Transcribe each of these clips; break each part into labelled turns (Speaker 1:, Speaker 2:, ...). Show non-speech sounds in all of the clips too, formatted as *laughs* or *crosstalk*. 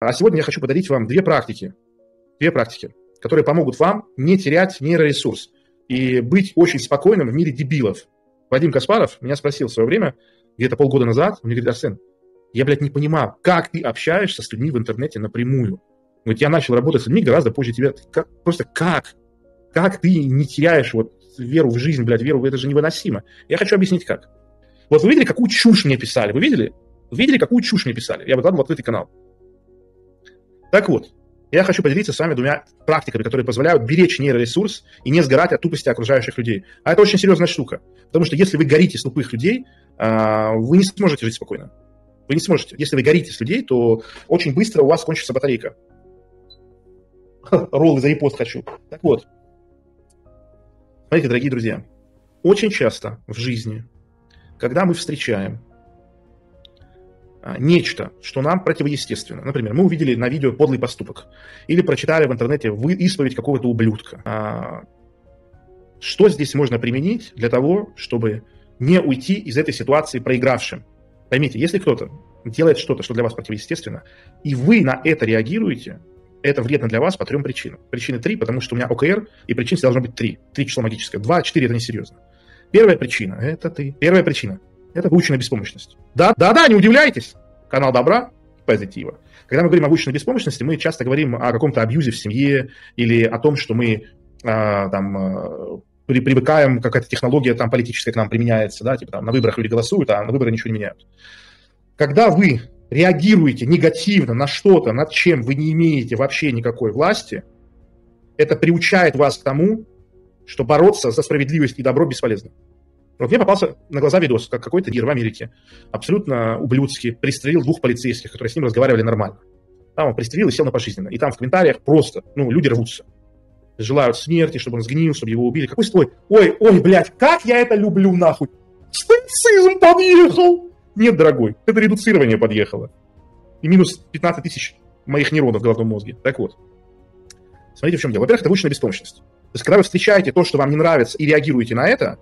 Speaker 1: А сегодня я хочу подарить вам две практики. Две практики, которые помогут вам не терять нейроресурс и быть очень спокойным в мире дебилов. Вадим Каспаров меня спросил в свое время, где-то полгода назад, он мне говорит, Арсен, я, блядь, не понимаю, как ты общаешься с людьми в интернете напрямую. Вот я начал работать с людьми гораздо позже тебя. Как, просто как? Как ты не теряешь вот веру в жизнь, блядь, веру, это же невыносимо. Я хочу объяснить, как. Вот вы видели, какую чушь мне писали? Вы видели? Вы видели, какую чушь мне писали? Я выкладывал открытый канал. Так вот, я хочу поделиться с вами двумя практиками, которые позволяют беречь нейроресурс и не сгорать от тупости окружающих людей. А это очень серьезная штука. Потому что если вы горите с тупых людей, а, вы не сможете жить спокойно. Вы не сможете. Если вы горите с людей, то очень быстро у вас кончится батарейка. *laughs* Роллы за репост хочу. Так вот. Смотрите, дорогие друзья, очень часто в жизни, когда мы встречаем нечто, что нам противоестественно. Например, мы увидели на видео подлый поступок или прочитали в интернете исповедь какого-то ублюдка. А, что здесь можно применить для того, чтобы не уйти из этой ситуации проигравшим? Поймите, если кто-то делает что-то, что для вас противоестественно, и вы на это реагируете, это вредно для вас по трем причинам. Причины три, потому что у меня ОКР, и причин должно быть три. Три число магическое. Два, четыре – это несерьезно. Первая причина – это ты. Первая причина это выученная беспомощность. Да, да, да, не удивляйтесь. Канал добра позитива. Когда мы говорим о выученной беспомощности, мы часто говорим о каком-то абьюзе в семье или о том, что мы а, там а, при, привыкаем, какая-то технология там политическая к нам применяется, да, типа там на выборах люди голосуют, а на выборы ничего не меняют. Когда вы реагируете негативно на что-то, над чем вы не имеете вообще никакой власти, это приучает вас к тому, что бороться за справедливость и добро бесполезно. Вот мне попался на глаза видос, как какой-то дир в Америке, абсолютно ублюдский, пристрелил двух полицейских, которые с ним разговаривали нормально. Там он пристрелил и сел на пожизненно. И там в комментариях просто, ну, люди рвутся. Желают смерти, чтобы он сгнил, чтобы его убили. Какой стой? Ой, ой, блядь, как я это люблю, нахуй. Стоицизм подъехал. Нет, дорогой, это редуцирование подъехало. И минус 15 тысяч моих нейронов в головном мозге. Так вот. Смотрите, в чем дело. Во-первых, это выученная беспомощность. То есть, когда вы встречаете то, что вам не нравится, и реагируете на это,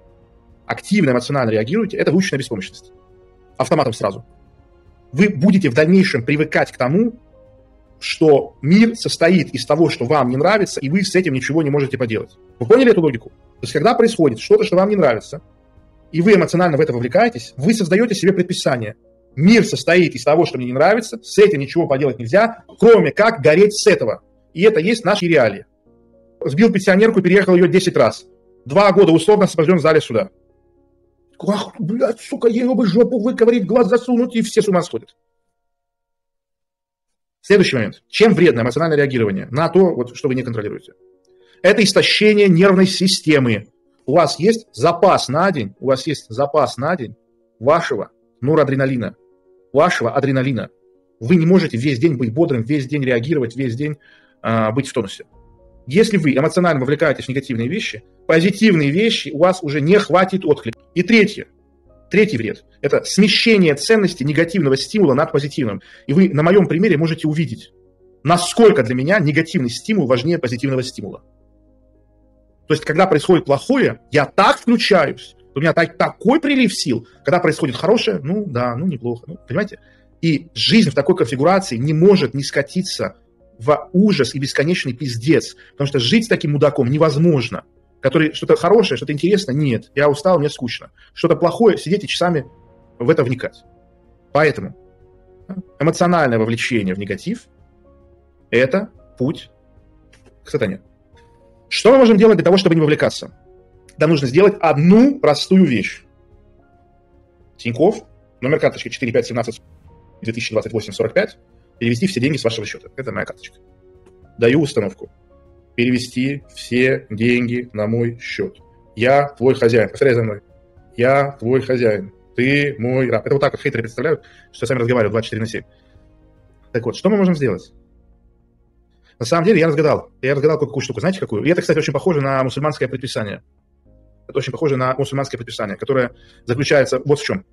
Speaker 1: активно, эмоционально реагируете, это выученная беспомощность. Автоматом сразу. Вы будете в дальнейшем привыкать к тому, что мир состоит из того, что вам не нравится, и вы с этим ничего не можете поделать. Вы поняли эту логику? То есть, когда происходит что-то, что вам не нравится, и вы эмоционально в это вовлекаетесь, вы создаете себе предписание. Мир состоит из того, что мне не нравится, с этим ничего поделать нельзя, кроме как гореть с этого. И это есть наши реалии. Сбил пенсионерку и переехал ее 10 раз. Два года условно освобожден в зале суда. Ах, блядь, сука, ей бы жопу выковырить, глаз засунуть, и все с ума сходят. Следующий момент. Чем вредно эмоциональное реагирование на то, вот, что вы не контролируете? Это истощение нервной системы. У вас есть запас на день, у вас есть запас на день вашего норадреналина, вашего адреналина. Вы не можете весь день быть бодрым, весь день реагировать, весь день э, быть в тонусе. Если вы эмоционально вовлекаетесь в негативные вещи, позитивные вещи у вас уже не хватит отклика. И третье, третий вред – это смещение ценности негативного стимула над позитивным. И вы на моем примере можете увидеть, насколько для меня негативный стимул важнее позитивного стимула. То есть, когда происходит плохое, я так включаюсь, у меня так, такой прилив сил. Когда происходит хорошее, ну да, ну неплохо, ну, понимаете? И жизнь в такой конфигурации не может не скатиться в ужас и бесконечный пиздец. Потому что жить с таким мудаком невозможно. Который что-то хорошее, что-то интересное, нет. Я устал, мне скучно. Что-то плохое, сидеть и часами в это вникать. Поэтому эмоциональное вовлечение в негатив – это путь к сатане. Что мы можем делать для того, чтобы не вовлекаться? Нам нужно сделать одну простую вещь. Тиньков, номер карточки 4517 2028 45 перевести все деньги с вашего счета. Это моя карточка. Даю установку. Перевести все деньги на мой счет. Я твой хозяин. Повторяй за мной. Я твой хозяин. Ты мой раб. Это вот так вот хейтеры представляют, что сами разговаривают 24 на 7. Так вот, что мы можем сделать? На самом деле я разгадал. Я разгадал какую штуку. Знаете, какую? И это, кстати, очень похоже на мусульманское предписание. Это очень похоже на мусульманское предписание, которое заключается вот в чем.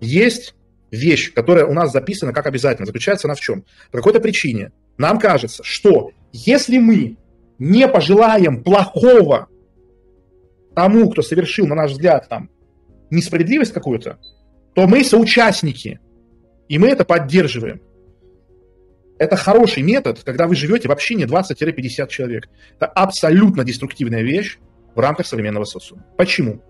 Speaker 1: Есть вещь, которая у нас записана как обязательно, заключается она в чем? По какой-то причине нам кажется, что если мы не пожелаем плохого тому, кто совершил, на наш взгляд, там, несправедливость какую-то, то мы соучастники, и мы это поддерживаем. Это хороший метод, когда вы живете в общине 20-50 человек. Это абсолютно деструктивная вещь в рамках современного социума. Почему?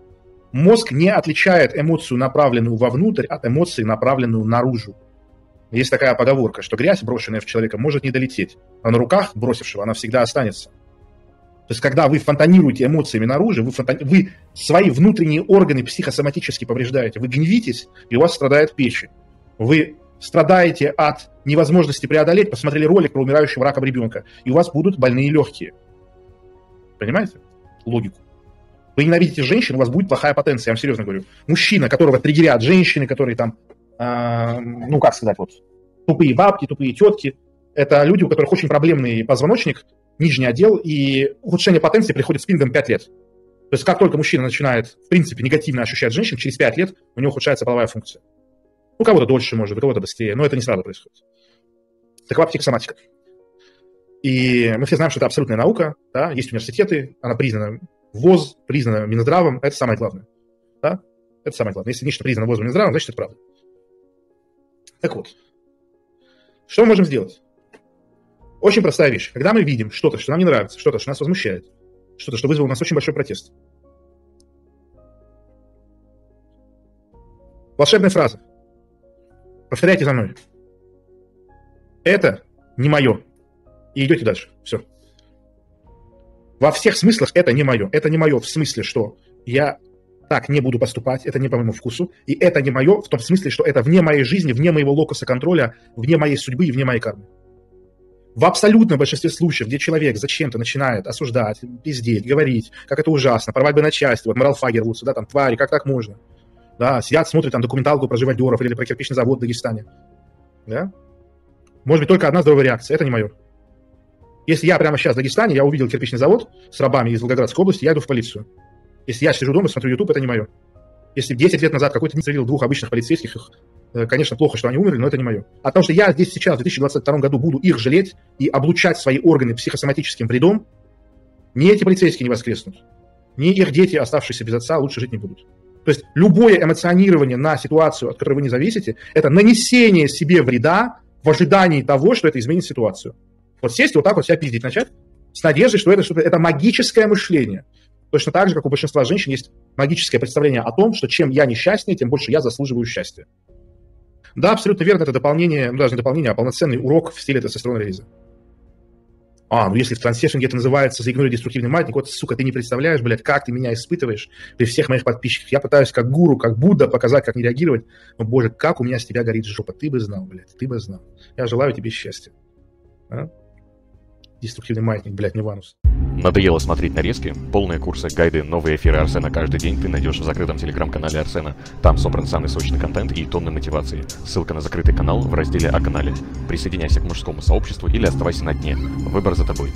Speaker 1: Мозг не отличает эмоцию, направленную вовнутрь, от эмоции, направленную наружу. Есть такая поговорка, что грязь, брошенная в человека, может не долететь, а на руках бросившего она всегда останется. То есть, когда вы фонтанируете эмоциями наружу, вы, фонтани... вы свои внутренние органы психосоматически повреждаете, вы гневитесь, и у вас страдает печень. Вы страдаете от невозможности преодолеть, посмотрели ролик про умирающего раком ребенка, и у вас будут больные легкие. Понимаете логику? Вы ненавидите женщин, у вас будет плохая потенция, я вам серьезно говорю. Мужчина, которого триггерят женщины, которые там, э, ну как сказать, вот, тупые бабки, тупые тетки, это люди, у которых очень проблемный позвоночник, нижний отдел, и ухудшение потенции приходит с пингом 5 лет. То есть как только мужчина начинает, в принципе, негативно ощущать женщин, через 5 лет у него ухудшается половая функция. У кого-то дольше, может, у кого-то быстрее, но это не сразу происходит. Такова психосоматика. И мы все знаем, что это абсолютная наука, да, есть университеты, она признана ВОЗ, признана Минздравом, это самое главное. Да? Это самое главное. Если нечто признано ВОЗ Минздравом, значит, это правда. Так вот, что мы можем сделать? Очень простая вещь. Когда мы видим что-то, что нам не нравится, что-то, что нас возмущает, что-то, что вызвало у нас очень большой протест. Волшебная фраза. Повторяйте за мной. Это не мое. И идете дальше. Все. Во всех смыслах это не мое. Это не мое в смысле, что я так не буду поступать, это не по моему вкусу, и это не мое в том смысле, что это вне моей жизни, вне моего локуса контроля, вне моей судьбы и вне моей кармы. В абсолютном большинстве случаев, где человек зачем-то начинает осуждать, пиздеть, говорить, как это ужасно, порвать бы на части, вот Морал Фагер, вот сюда, там, твари, как так можно? Да, сидят, смотрят там документалку про живодеров или про кирпичный завод в Дагестане. Да? Может быть, только одна здоровая реакция. Это не мое. Если я прямо сейчас в Дагестане, я увидел кирпичный завод с рабами из Волгоградской области, я иду в полицию. Если я сижу дома, смотрю YouTube, это не мое. Если 10 лет назад какой-то не стрелил двух обычных полицейских, их, э, конечно, плохо, что они умерли, но это не мое. А то, что я здесь сейчас, в 2022 году, буду их жалеть и облучать свои органы психосоматическим вредом, ни эти полицейские не воскреснут, ни их дети, оставшиеся без отца, лучше жить не будут. То есть любое эмоционирование на ситуацию, от которой вы не зависите, это нанесение себе вреда в ожидании того, что это изменит ситуацию. Вот сесть и вот так вот себя пиздить начать с надеждой, что это что-то, это магическое мышление. Точно так же, как у большинства женщин есть магическое представление о том, что чем я несчастнее, тем больше я заслуживаю счастья. Да, абсолютно верно, это дополнение, ну даже не дополнение, а полноценный урок в стиле тестостерона релиза. А, ну если в трансессинге это называется заигнури деструктивный маятник, вот, сука, ты не представляешь, блядь, как ты меня испытываешь при всех моих подписчиках. Я пытаюсь как гуру, как Будда показать, как не реагировать. Но, боже, как у меня с тебя горит жопа. Ты бы знал, блядь, ты бы знал. Я желаю тебе счастья. А? Деструктивный маятник, блядь, не ванус.
Speaker 2: Надоело смотреть нарезки? Полные курсы, гайды, новые эфиры Арсена каждый день ты найдешь в закрытом телеграм-канале Арсена. Там собран самый сочный контент и тонны мотивации. Ссылка на закрытый канал в разделе о канале. Присоединяйся к мужскому сообществу или оставайся на дне. Выбор за тобой.